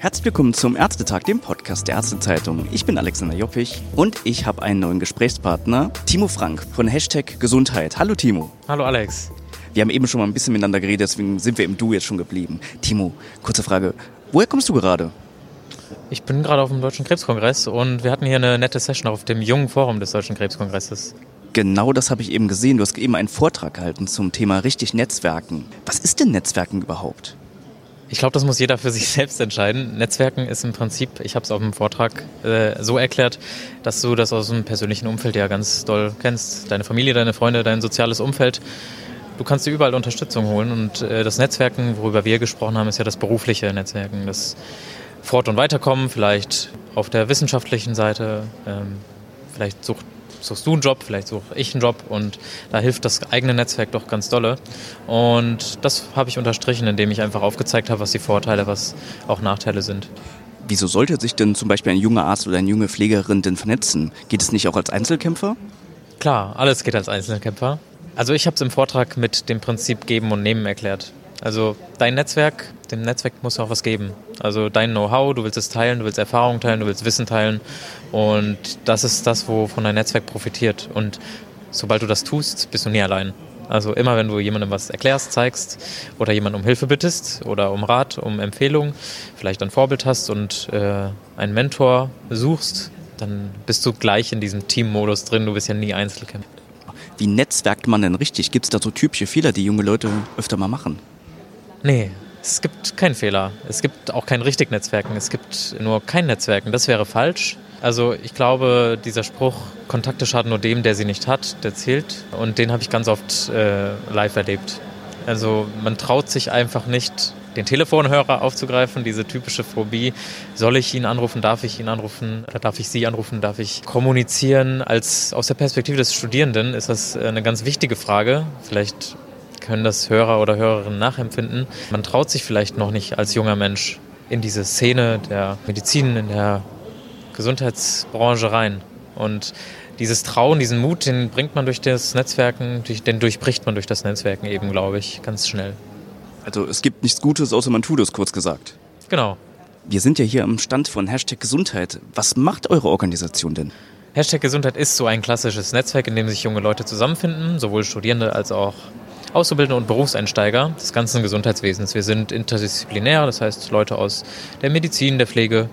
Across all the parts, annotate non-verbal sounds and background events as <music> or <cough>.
Herzlich willkommen zum Ärztetag, dem Podcast der Ärztezeitung. Ich bin Alexander Joppich und ich habe einen neuen Gesprächspartner, Timo Frank von Hashtag Gesundheit. Hallo Timo. Hallo Alex. Wir haben eben schon mal ein bisschen miteinander geredet, deswegen sind wir im Du jetzt schon geblieben. Timo, kurze Frage. Woher kommst du gerade? Ich bin gerade auf dem Deutschen Krebskongress und wir hatten hier eine nette Session auf dem jungen Forum des Deutschen Krebskongresses. Genau das habe ich eben gesehen. Du hast eben einen Vortrag gehalten zum Thema richtig Netzwerken. Was ist denn Netzwerken überhaupt? Ich glaube, das muss jeder für sich <laughs> selbst entscheiden. Netzwerken ist im Prinzip, ich habe es auf dem Vortrag äh, so erklärt, dass du das aus dem persönlichen Umfeld ja ganz doll kennst. Deine Familie, deine Freunde, dein soziales Umfeld. Du kannst dir überall Unterstützung holen und äh, das Netzwerken, worüber wir gesprochen haben, ist ja das berufliche Netzwerken, das Fort- und Weiterkommen, vielleicht auf der wissenschaftlichen Seite, ähm, vielleicht sucht suchst du einen Job, vielleicht suche ich einen Job und da hilft das eigene Netzwerk doch ganz dolle. Und das habe ich unterstrichen, indem ich einfach aufgezeigt habe, was die Vorteile, was auch Nachteile sind. Wieso sollte sich denn zum Beispiel ein junger Arzt oder eine junge Pflegerin denn vernetzen? Geht es nicht auch als Einzelkämpfer? Klar, alles geht als Einzelkämpfer. Also ich habe es im Vortrag mit dem Prinzip Geben und Nehmen erklärt. Also dein Netzwerk, dem Netzwerk muss auch was geben. Also dein Know-how, du willst es teilen, du willst Erfahrungen teilen, du willst Wissen teilen. Und das ist das, wovon dein Netzwerk profitiert. Und sobald du das tust, bist du nie allein. Also immer wenn du jemandem was erklärst, zeigst oder jemanden um Hilfe bittest oder um Rat, um Empfehlung, vielleicht ein Vorbild hast und äh, einen Mentor suchst, dann bist du gleich in diesem Teammodus drin. Du bist ja nie Einzelkämpfer. Wie netzwerkt man denn richtig? Gibt es da so typische Fehler, die junge Leute öfter mal machen? Nee, es gibt keinen Fehler. Es gibt auch kein richtig Netzwerken. Es gibt nur kein Netzwerken. Das wäre falsch. Also ich glaube, dieser Spruch, Kontakte schaden nur dem, der sie nicht hat, der zählt. Und den habe ich ganz oft äh, live erlebt. Also man traut sich einfach nicht, den Telefonhörer aufzugreifen, diese typische Phobie. Soll ich ihn anrufen, darf ich ihn anrufen oder darf ich sie anrufen, darf ich kommunizieren? Als aus der Perspektive des Studierenden ist das eine ganz wichtige Frage. Vielleicht können das Hörer oder Hörerinnen nachempfinden. Man traut sich vielleicht noch nicht als junger Mensch in diese Szene der Medizin, in der Gesundheitsbranche rein. Und dieses Trauen, diesen Mut, den bringt man durch das Netzwerken, den durchbricht man durch das Netzwerken eben, glaube ich, ganz schnell. Also es gibt nichts Gutes, außer man tut es, kurz gesagt. Genau. Wir sind ja hier am Stand von Hashtag Gesundheit. Was macht eure Organisation denn? Hashtag Gesundheit ist so ein klassisches Netzwerk, in dem sich junge Leute zusammenfinden, sowohl Studierende als auch Auszubildende und Berufseinsteiger des ganzen Gesundheitswesens. Wir sind interdisziplinär, das heißt Leute aus der Medizin, der Pflege,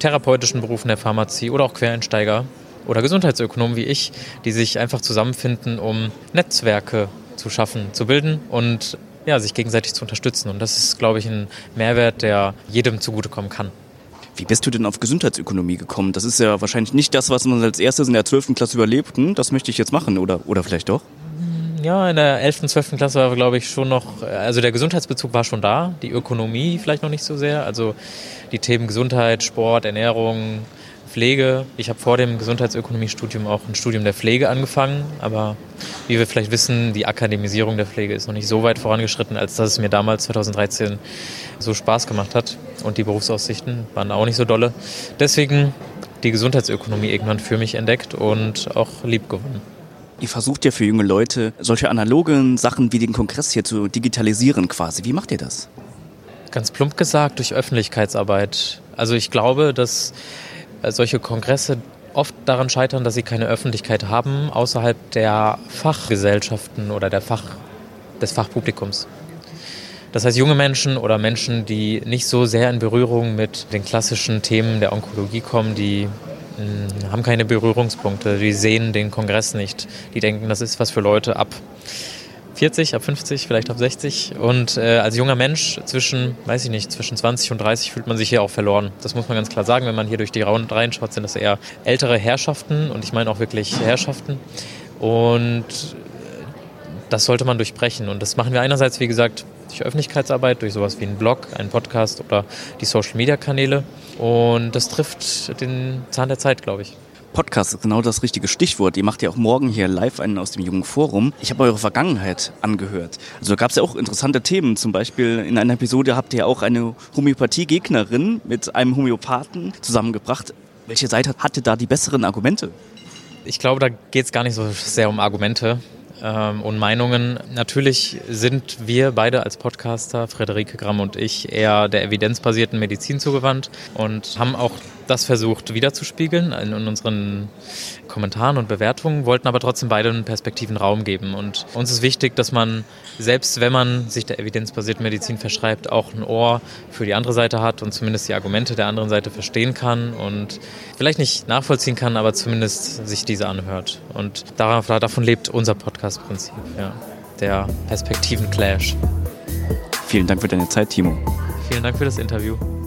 therapeutischen Berufen der Pharmazie oder auch Quereinsteiger oder Gesundheitsökonomen wie ich, die sich einfach zusammenfinden, um Netzwerke zu schaffen, zu bilden und ja, sich gegenseitig zu unterstützen. Und das ist, glaube ich, ein Mehrwert, der jedem zugutekommen kann. Wie bist du denn auf Gesundheitsökonomie gekommen? Das ist ja wahrscheinlich nicht das, was man als erstes in der 12. Klasse überlebt. Das möchte ich jetzt machen, oder, oder vielleicht doch? Ja, in der 11. und 12. Klasse war, glaube ich, schon noch, also der Gesundheitsbezug war schon da, die Ökonomie vielleicht noch nicht so sehr. Also die Themen Gesundheit, Sport, Ernährung, Pflege. Ich habe vor dem Gesundheitsökonomiestudium auch ein Studium der Pflege angefangen, aber wie wir vielleicht wissen, die Akademisierung der Pflege ist noch nicht so weit vorangeschritten, als dass es mir damals 2013 so Spaß gemacht hat und die Berufsaussichten waren auch nicht so dolle. Deswegen die Gesundheitsökonomie irgendwann für mich entdeckt und auch lieb gewonnen. Ihr versucht ja für junge Leute solche analogen Sachen wie den Kongress hier zu digitalisieren quasi. Wie macht ihr das? Ganz plump gesagt, durch Öffentlichkeitsarbeit. Also ich glaube, dass äh, solche Kongresse oft daran scheitern, dass sie keine Öffentlichkeit haben außerhalb der Fachgesellschaften oder der Fach, des Fachpublikums. Das heißt, junge Menschen oder Menschen, die nicht so sehr in Berührung mit den klassischen Themen der Onkologie kommen, die haben keine Berührungspunkte, die sehen den Kongress nicht. Die denken, das ist was für Leute ab 40, ab 50, vielleicht ab 60. Und äh, als junger Mensch zwischen, weiß ich nicht, zwischen 20 und 30 fühlt man sich hier auch verloren. Das muss man ganz klar sagen. Wenn man hier durch die Reihen reinschaut, sind das eher ältere Herrschaften und ich meine auch wirklich Herrschaften. Und das sollte man durchbrechen. Und das machen wir einerseits, wie gesagt, durch Öffentlichkeitsarbeit, durch sowas wie einen Blog, einen Podcast oder die Social-Media-Kanäle. Und das trifft den Zahn der Zeit, glaube ich. Podcast ist genau das richtige Stichwort. Ihr macht ja auch morgen hier live einen aus dem Jungen Forum. Ich habe eure Vergangenheit angehört. Also da gab es ja auch interessante Themen. Zum Beispiel in einer Episode habt ihr auch eine Homöopathie-Gegnerin mit einem Homöopathen zusammengebracht. Welche Seite hatte da die besseren Argumente? Ich glaube, da geht es gar nicht so sehr um Argumente. Ähm, und Meinungen. Natürlich sind wir beide als Podcaster, Frederike Gramm und ich, eher der evidenzbasierten Medizin zugewandt und haben auch das versucht wiederzuspiegeln in, in unseren Kommentaren und Bewertungen, wollten aber trotzdem beiden Perspektiven Raum geben. Und uns ist wichtig, dass man, selbst wenn man sich der evidenzbasierten Medizin verschreibt, auch ein Ohr für die andere Seite hat und zumindest die Argumente der anderen Seite verstehen kann und vielleicht nicht nachvollziehen kann, aber zumindest sich diese anhört. Und davon lebt unser Podcast-Prinzip, ja, der Perspektiven-Clash. Vielen Dank für deine Zeit, Timo. Vielen Dank für das Interview.